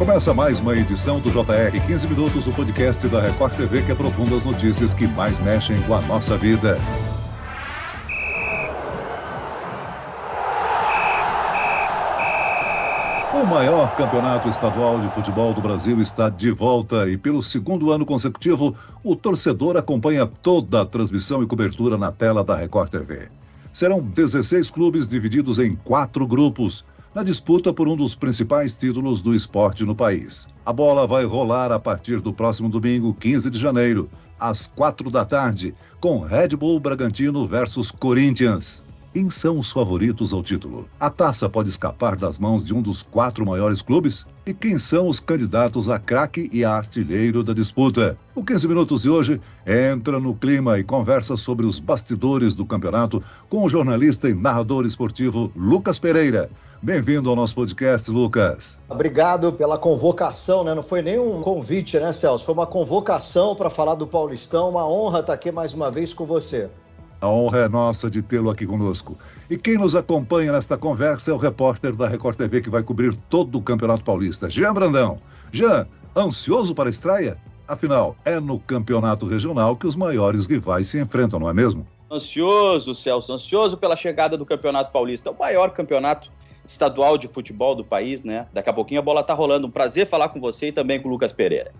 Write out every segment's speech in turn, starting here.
Começa mais uma edição do JR 15 Minutos, o podcast da Record TV que aprofunda as notícias que mais mexem com a nossa vida. O maior campeonato estadual de futebol do Brasil está de volta e, pelo segundo ano consecutivo, o torcedor acompanha toda a transmissão e cobertura na tela da Record TV. Serão 16 clubes divididos em quatro grupos na disputa por um dos principais títulos do esporte no país. A bola vai rolar a partir do próximo domingo, 15 de janeiro, às quatro da tarde, com Red Bull Bragantino versus Corinthians. Quem são os favoritos ao título? A taça pode escapar das mãos de um dos quatro maiores clubes? E quem são os candidatos a craque e a artilheiro da disputa? O 15 Minutos de hoje entra no clima e conversa sobre os bastidores do campeonato com o jornalista e narrador esportivo Lucas Pereira. Bem-vindo ao nosso podcast, Lucas. Obrigado pela convocação, né? Não foi nem um convite, né, Celso? Foi uma convocação para falar do Paulistão. Uma honra estar aqui mais uma vez com você. A honra é nossa de tê-lo aqui conosco. E quem nos acompanha nesta conversa é o repórter da Record TV que vai cobrir todo o Campeonato Paulista, Jean Brandão. Jean, ansioso para a estreia? Afinal, é no campeonato regional que os maiores rivais se enfrentam, não é mesmo? Ansioso, Celso, ansioso pela chegada do Campeonato Paulista, é o maior campeonato estadual de futebol do país, né? Daqui a pouquinho a bola tá rolando. Um prazer falar com você e também com o Lucas Pereira.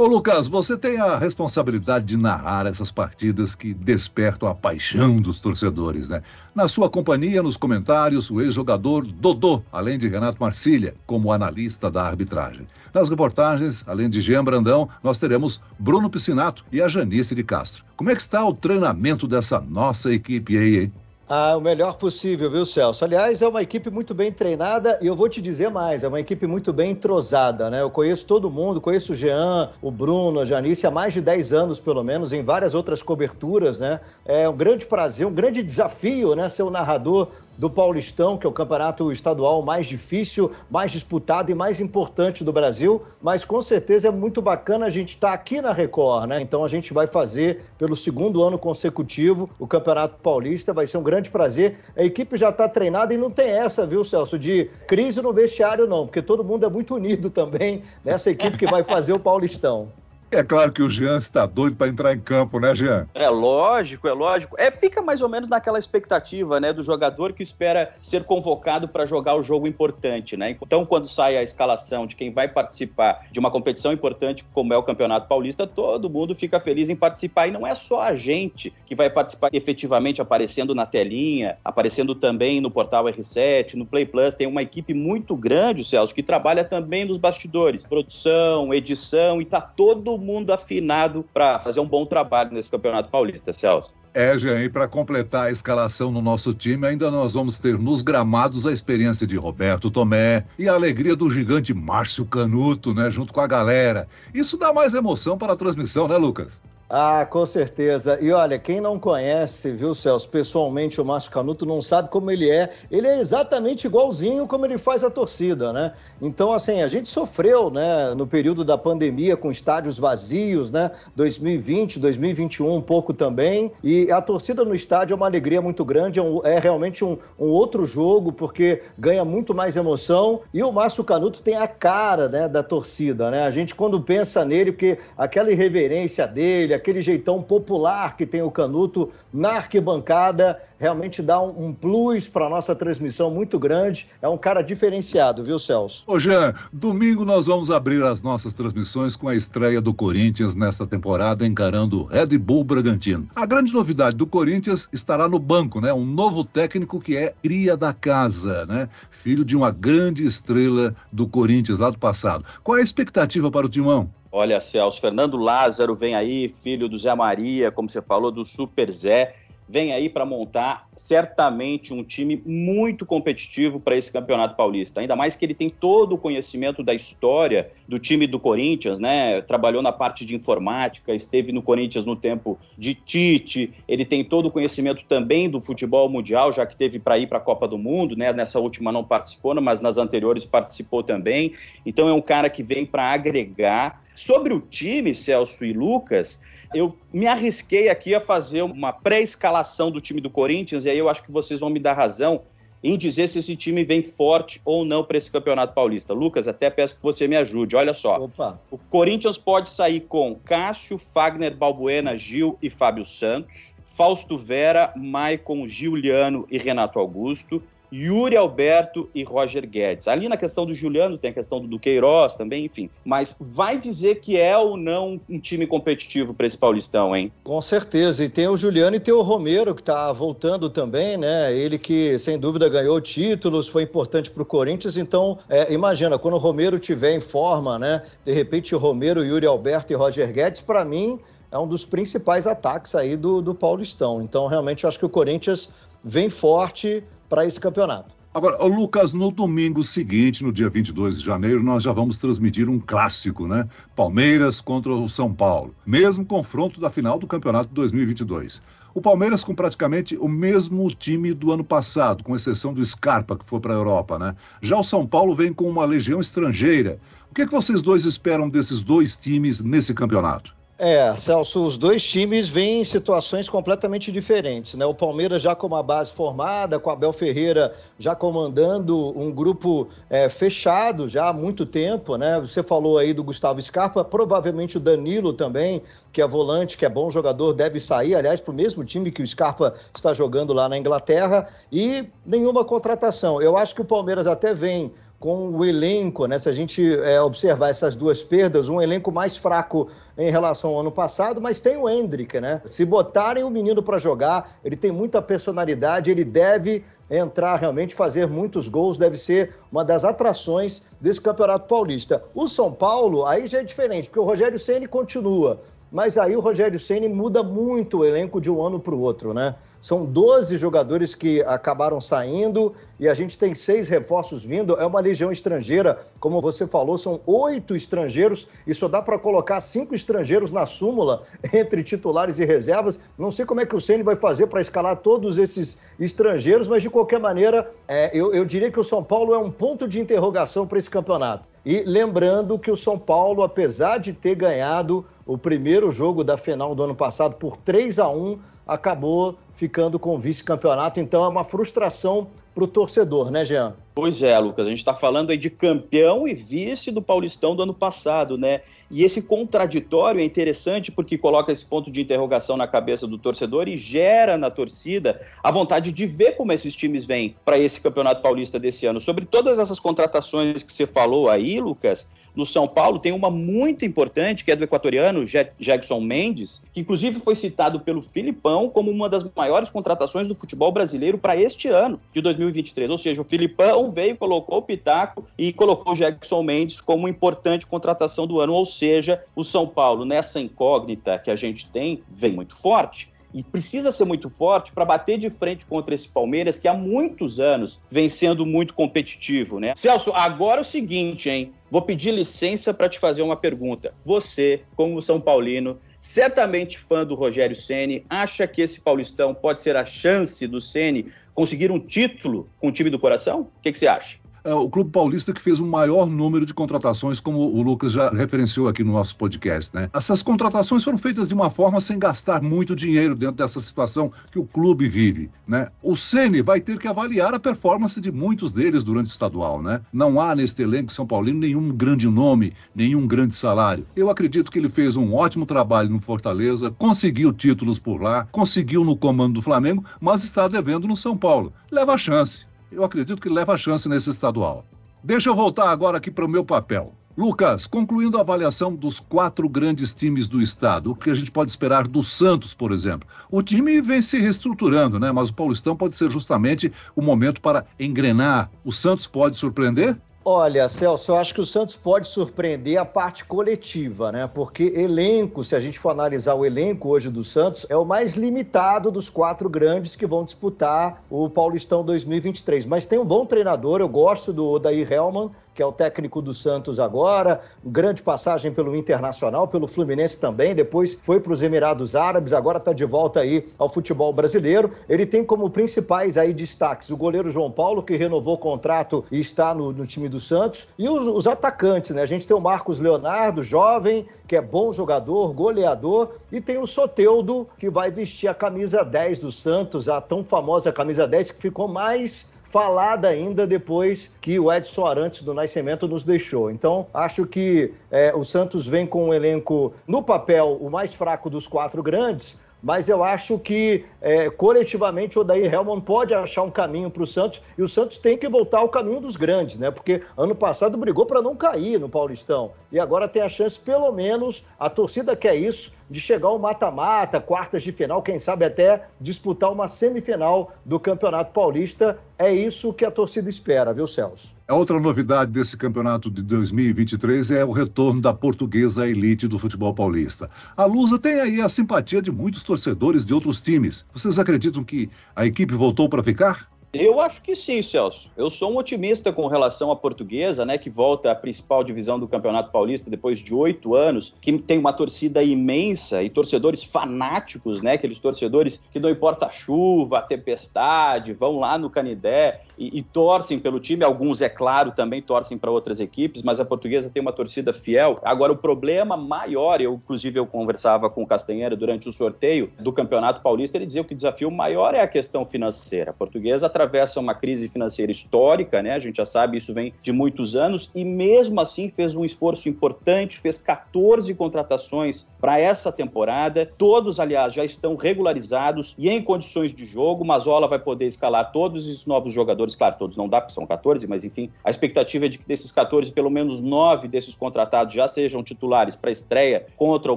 Ô Lucas, você tem a responsabilidade de narrar essas partidas que despertam a paixão dos torcedores, né? Na sua companhia, nos comentários, o ex-jogador Dodô, além de Renato Marcília, como analista da arbitragem. Nas reportagens, além de Jean Brandão, nós teremos Bruno Piscinato e a Janice de Castro. Como é que está o treinamento dessa nossa equipe aí, hein? Ah, o melhor possível, viu, Celso? Aliás, é uma equipe muito bem treinada e eu vou te dizer mais, é uma equipe muito bem entrosada, né? Eu conheço todo mundo, conheço o Jean, o Bruno, a Janice há mais de 10 anos, pelo menos, em várias outras coberturas, né? É um grande prazer, um grande desafio, né? Ser o narrador do Paulistão, que é o campeonato estadual mais difícil, mais disputado e mais importante do Brasil. Mas com certeza é muito bacana a gente estar aqui na Record, né? Então a gente vai fazer pelo segundo ano consecutivo o Campeonato Paulista. Vai ser um grande prazer. A equipe já está treinada e não tem essa, viu, Celso, de crise no vestiário, não, porque todo mundo é muito unido também nessa equipe que vai fazer o Paulistão. É claro que o Jean está doido para entrar em campo, né, Jean? É lógico, é lógico. É, fica mais ou menos naquela expectativa, né, do jogador que espera ser convocado para jogar o jogo importante, né? Então, quando sai a escalação de quem vai participar de uma competição importante como é o Campeonato Paulista, todo mundo fica feliz em participar e não é só a gente que vai participar efetivamente aparecendo na telinha, aparecendo também no portal R7, no Play Plus, tem uma equipe muito grande, Celso, que trabalha também nos bastidores, produção, edição e tá todo mundo afinado para fazer um bom trabalho nesse Campeonato Paulista, Celso. É, Jean, e para completar a escalação no nosso time, ainda nós vamos ter nos gramados a experiência de Roberto Tomé e a alegria do gigante Márcio Canuto, né, junto com a galera. Isso dá mais emoção para a transmissão, né, Lucas? Ah, com certeza. E olha, quem não conhece, viu, Celso, pessoalmente o Márcio Canuto não sabe como ele é. Ele é exatamente igualzinho como ele faz a torcida, né? Então, assim, a gente sofreu, né, no período da pandemia com estádios vazios, né? 2020, 2021 um pouco também. E a torcida no estádio é uma alegria muito grande, é, um, é realmente um, um, outro jogo, porque ganha muito mais emoção. E o Márcio Canuto tem a cara, né, da torcida, né? A gente, quando pensa nele, porque aquela irreverência dele, aquele jeitão popular que tem o Canuto na arquibancada, realmente dá um, um plus para nossa transmissão muito grande. É um cara diferenciado, viu, Celso? Ô, Jean, domingo nós vamos abrir as nossas transmissões com a estreia do Corinthians nesta temporada, encarando o Red Bull Bragantino. A grande novidade do Corinthians estará no banco, né? Um novo técnico que é cria da casa, né? Filho de uma grande estrela do Corinthians lá do passado. Qual é a expectativa para o Timão? Olha, Celso, Fernando Lázaro vem aí, filho do Zé Maria, como você falou, do Super Zé vem aí para montar certamente um time muito competitivo para esse Campeonato Paulista. Ainda mais que ele tem todo o conhecimento da história do time do Corinthians, né? Trabalhou na parte de informática, esteve no Corinthians no tempo de Tite, ele tem todo o conhecimento também do futebol mundial, já que teve para ir para a Copa do Mundo, né? Nessa última não participou, mas nas anteriores participou também. Então é um cara que vem para agregar. Sobre o time, Celso e Lucas, eu me arrisquei aqui a fazer uma pré-escalação do time do Corinthians, e aí eu acho que vocês vão me dar razão. em dizer se esse time vem forte ou não para esse Campeonato Paulista. Lucas, até peço que você me ajude. Olha só. Opa. O Corinthians pode sair com Cássio, Fagner, Balbuena, Gil e Fábio Santos. Fausto Vera, Maicon, Giuliano e Renato Augusto. Yuri Alberto e Roger Guedes. Ali na questão do Juliano tem a questão do Queiroz também, enfim. Mas vai dizer que é ou não um time competitivo para esse Paulistão, hein? Com certeza. E tem o Juliano e tem o Romero que está voltando também, né? Ele que sem dúvida ganhou títulos, foi importante para o Corinthians. Então, é, imagina, quando o Romero tiver em forma, né? De repente, o Romero, Yuri Alberto e Roger Guedes, para mim é um dos principais ataques aí do, do Paulistão. Então, realmente, eu acho que o Corinthians vem forte para esse campeonato. Agora, Lucas, no domingo seguinte, no dia 22 de janeiro, nós já vamos transmitir um clássico, né? Palmeiras contra o São Paulo. Mesmo confronto da final do campeonato de 2022. O Palmeiras com praticamente o mesmo time do ano passado, com exceção do Scarpa, que foi para a Europa, né? Já o São Paulo vem com uma legião estrangeira. O que, é que vocês dois esperam desses dois times nesse campeonato? É, Celso, os dois times vêm em situações completamente diferentes, né? O Palmeiras já com uma base formada, com Abel Ferreira já comandando um grupo é, fechado já há muito tempo, né? Você falou aí do Gustavo Scarpa, provavelmente o Danilo também, que é volante, que é bom jogador, deve sair, aliás, para o mesmo time que o Scarpa está jogando lá na Inglaterra, e nenhuma contratação. Eu acho que o Palmeiras até vem com o elenco, né? Se a gente é, observar essas duas perdas, um elenco mais fraco em relação ao ano passado, mas tem o Hendrick, né? Se botarem o menino para jogar, ele tem muita personalidade, ele deve entrar realmente, fazer muitos gols, deve ser uma das atrações desse Campeonato Paulista. O São Paulo, aí já é diferente, porque o Rogério Ceni continua, mas aí o Rogério Ceni muda muito o elenco de um ano para o outro, né? São 12 jogadores que acabaram saindo e a gente tem seis reforços vindo. É uma legião estrangeira, como você falou, são oito estrangeiros e só dá para colocar cinco estrangeiros na súmula entre titulares e reservas. Não sei como é que o Ceni vai fazer para escalar todos esses estrangeiros, mas de qualquer maneira, é, eu, eu diria que o São Paulo é um ponto de interrogação para esse campeonato. E lembrando que o São Paulo, apesar de ter ganhado o primeiro jogo da final do ano passado por 3 a 1, acabou ficando com o vice-campeonato. Então é uma frustração para o torcedor, né, Jean? Pois é, Lucas, a gente está falando aí de campeão e vice do Paulistão do ano passado, né? E esse contraditório é interessante porque coloca esse ponto de interrogação na cabeça do torcedor e gera na torcida a vontade de ver como esses times vêm para esse Campeonato Paulista desse ano. Sobre todas essas contratações que você falou aí, Lucas, no São Paulo tem uma muito importante, que é do equatoriano Jackson Mendes, que inclusive foi citado pelo Filipão como uma das maiores contratações do futebol brasileiro para este ano de 2023. Ou seja, o Filipão veio, colocou o Pitaco e colocou Jackson Mendes como importante contratação do ano. Ou seja, o São Paulo, nessa incógnita que a gente tem, vem muito forte e precisa ser muito forte para bater de frente contra esse Palmeiras que há muitos anos vem sendo muito competitivo, né? Celso, agora é o seguinte, hein? Vou pedir licença para te fazer uma pergunta. Você, como São Paulino, certamente fã do Rogério Ceni, acha que esse Paulistão pode ser a chance do Ceni conseguir um título com o time do coração? O que, que você acha? É o Clube Paulista que fez o maior número de contratações, como o Lucas já referenciou aqui no nosso podcast, né? Essas contratações foram feitas de uma forma sem gastar muito dinheiro dentro dessa situação que o clube vive, né? O Ceni vai ter que avaliar a performance de muitos deles durante o estadual, né? Não há neste elenco São Paulino nenhum grande nome, nenhum grande salário. Eu acredito que ele fez um ótimo trabalho no Fortaleza, conseguiu títulos por lá, conseguiu no comando do Flamengo, mas está devendo no São Paulo. Leva a chance eu acredito que leva a chance nesse estadual. Deixa eu voltar agora aqui para o meu papel. Lucas, concluindo a avaliação dos quatro grandes times do estado, o que a gente pode esperar do Santos, por exemplo? O time vem se reestruturando, né? Mas o Paulistão pode ser justamente o momento para engrenar. O Santos pode surpreender? Olha, Celso, eu acho que o Santos pode surpreender a parte coletiva, né? Porque elenco, se a gente for analisar o elenco hoje do Santos, é o mais limitado dos quatro grandes que vão disputar o Paulistão 2023. Mas tem um bom treinador, eu gosto do Odair Helman, que é o técnico do Santos agora, grande passagem pelo Internacional, pelo Fluminense também, depois foi para os Emirados Árabes, agora está de volta aí ao futebol brasileiro. Ele tem como principais aí destaques o goleiro João Paulo, que renovou o contrato e está no, no time do Santos, e os, os atacantes, né? A gente tem o Marcos Leonardo, jovem, que é bom jogador, goleador, e tem o Soteudo, que vai vestir a camisa 10 do Santos, a tão famosa camisa 10 que ficou mais falada ainda depois que o Edson Arantes do Nascimento nos deixou. Então, acho que é, o Santos vem com um elenco, no papel, o mais fraco dos quatro grandes, mas eu acho que é, coletivamente o Odair Helman pode achar um caminho para o Santos e o Santos tem que voltar ao caminho dos grandes, né? Porque ano passado brigou para não cair no Paulistão e agora tem a chance, pelo menos, a torcida quer isso, de chegar ao mata-mata, quartas de final, quem sabe até disputar uma semifinal do Campeonato Paulista. É isso que a torcida espera, viu, Celso? A outra novidade desse campeonato de 2023 é o retorno da portuguesa elite do futebol paulista. A Lusa tem aí a simpatia de muitos torcedores de outros times. Vocês acreditam que a equipe voltou para ficar? Eu acho que sim, Celso. Eu sou um otimista com relação à portuguesa, né, que volta à principal divisão do Campeonato Paulista depois de oito anos, que tem uma torcida imensa e torcedores fanáticos, né, aqueles torcedores que não importa a chuva, a tempestade, vão lá no Canidé e, e torcem pelo time. Alguns, é claro, também torcem para outras equipes, mas a portuguesa tem uma torcida fiel. Agora, o problema maior, eu inclusive eu conversava com o Castanheira durante o sorteio do Campeonato Paulista, ele dizia que o desafio maior é a questão financeira. A portuguesa atravessa uma crise financeira histórica, né? A gente já sabe, isso vem de muitos anos, e mesmo assim fez um esforço importante, fez 14 contratações para essa temporada. Todos, aliás, já estão regularizados e em condições de jogo. Mazola vai poder escalar todos os novos jogadores, claro, todos não dá, porque são 14, mas enfim, a expectativa é de que desses 14, pelo menos 9 desses contratados já sejam titulares para a estreia contra o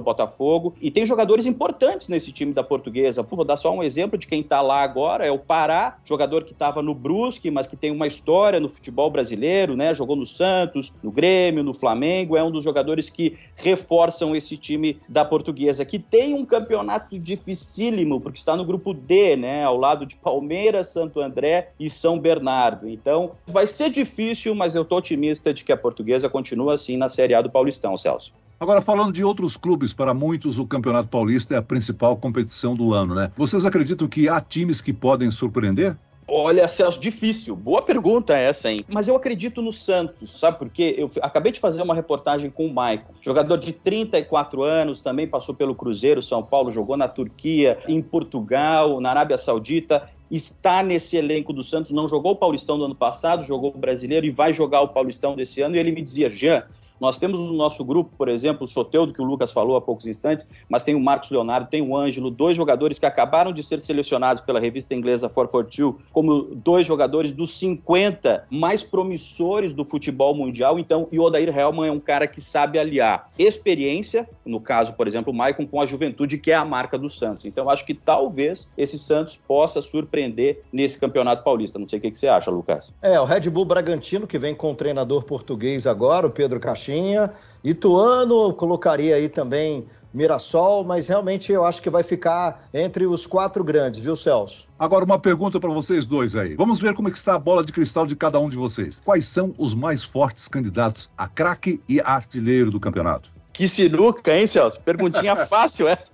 Botafogo. E tem jogadores importantes nesse time da Portuguesa. Vou dar só um exemplo de quem está lá agora, é o Pará, jogador que que estava no Brusque, mas que tem uma história no futebol brasileiro, né? Jogou no Santos, no Grêmio, no Flamengo, é um dos jogadores que reforçam esse time da Portuguesa, que tem um campeonato dificílimo, porque está no grupo D, né? Ao lado de Palmeiras, Santo André e São Bernardo. Então, vai ser difícil, mas eu tô otimista de que a Portuguesa continua assim na Série A do Paulistão, Celso. Agora, falando de outros clubes, para muitos o Campeonato Paulista é a principal competição do ano, né? Vocês acreditam que há times que podem surpreender? Olha, Celso, difícil. Boa pergunta essa, hein? Mas eu acredito no Santos, sabe por quê? Eu acabei de fazer uma reportagem com o Maicon, jogador de 34 anos, também passou pelo Cruzeiro, São Paulo, jogou na Turquia, em Portugal, na Arábia Saudita está nesse elenco do Santos, não jogou o Paulistão do ano passado, jogou o Brasileiro e vai jogar o Paulistão desse ano. E ele me dizia, Jean, nós temos no nosso grupo, por exemplo, o Soteudo, que o Lucas falou há poucos instantes, mas tem o Marcos Leonardo, tem o Ângelo, dois jogadores que acabaram de ser selecionados pela revista inglesa 442 como dois jogadores dos 50 mais promissores do futebol mundial. Então, e o Odair Helman é um cara que sabe aliar experiência, no caso, por exemplo, o Maicon, com a juventude, que é a marca do Santos. Então, acho que talvez esse Santos possa surpreender nesse campeonato paulista. Não sei o que, que você acha, Lucas. É, o Red Bull Bragantino, que vem com o treinador português agora, o Pedro Caixinha Caixinha. Ituano, colocaria aí também Mirassol, mas realmente eu acho que vai ficar entre os quatro grandes, viu, Celso? Agora, uma pergunta para vocês dois aí. Vamos ver como é que está a bola de cristal de cada um de vocês. Quais são os mais fortes candidatos a craque e artilheiro do campeonato? Que sinuca, hein, Celso? Perguntinha fácil essa.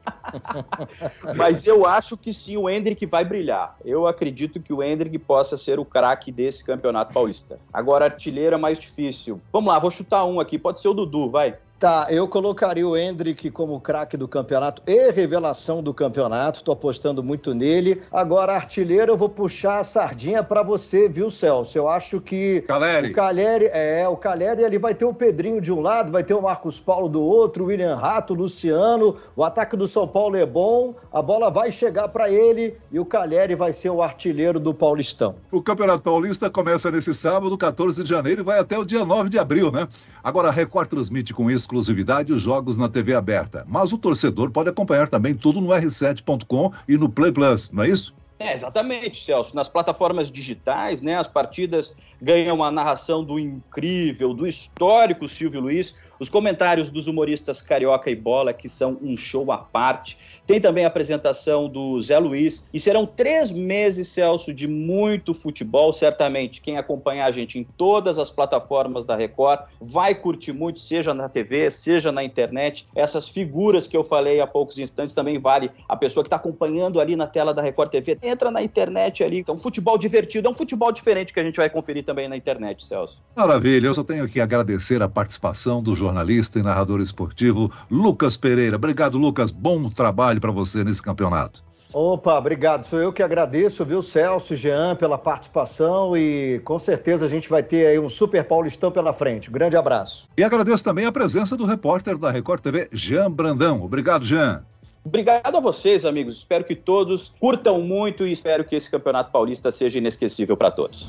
Mas eu acho que sim, o Hendrick vai brilhar. Eu acredito que o Hendrick possa ser o craque desse campeonato paulista. Agora, artilheiro é mais difícil. Vamos lá, vou chutar um aqui. Pode ser o Dudu, vai. Tá, eu colocaria o Hendrick como craque do campeonato e revelação do campeonato. Tô apostando muito nele. Agora, artilheiro, eu vou puxar a sardinha para você, viu, Celso? Eu acho que Caleri. o Caleri, é, o Caleri, ele vai ter o Pedrinho de um lado, vai ter o Marcos Paulo do outro, o William Rato, o Luciano. O ataque do São Paulo é bom, a bola vai chegar para ele e o Caleri vai ser o artilheiro do Paulistão. O Campeonato Paulista começa nesse sábado, 14 de janeiro, e vai até o dia 9 de abril, né? Agora a Record transmite com isso exclusividade os jogos na TV aberta. Mas o torcedor pode acompanhar também tudo no r7.com e no Play Plus, não é isso? É, exatamente, Celso. Nas plataformas digitais, né, as partidas ganham a narração do incrível, do histórico Silvio Luiz, os comentários dos humoristas Carioca e Bola, que são um show à parte. Tem também a apresentação do Zé Luiz. E serão três meses, Celso, de muito futebol. Certamente, quem acompanhar a gente em todas as plataformas da Record vai curtir muito, seja na TV, seja na internet. Essas figuras que eu falei há poucos instantes também vale a pessoa que está acompanhando ali na tela da Record TV. Entra na internet ali. Então, futebol divertido. É um futebol diferente que a gente vai conferir também na internet, Celso. Maravilha. Eu só tenho que agradecer a participação do jornalista e narrador esportivo Lucas Pereira. Obrigado, Lucas. Bom trabalho para você nesse campeonato. Opa, obrigado. Sou eu que agradeço, viu, Celso, Jean, pela participação e com certeza a gente vai ter aí um Super Paulistão pela frente. Um grande abraço. E agradeço também a presença do repórter da Record TV, Jean Brandão. Obrigado, Jean. Obrigado a vocês, amigos. Espero que todos curtam muito e espero que esse Campeonato Paulista seja inesquecível para todos.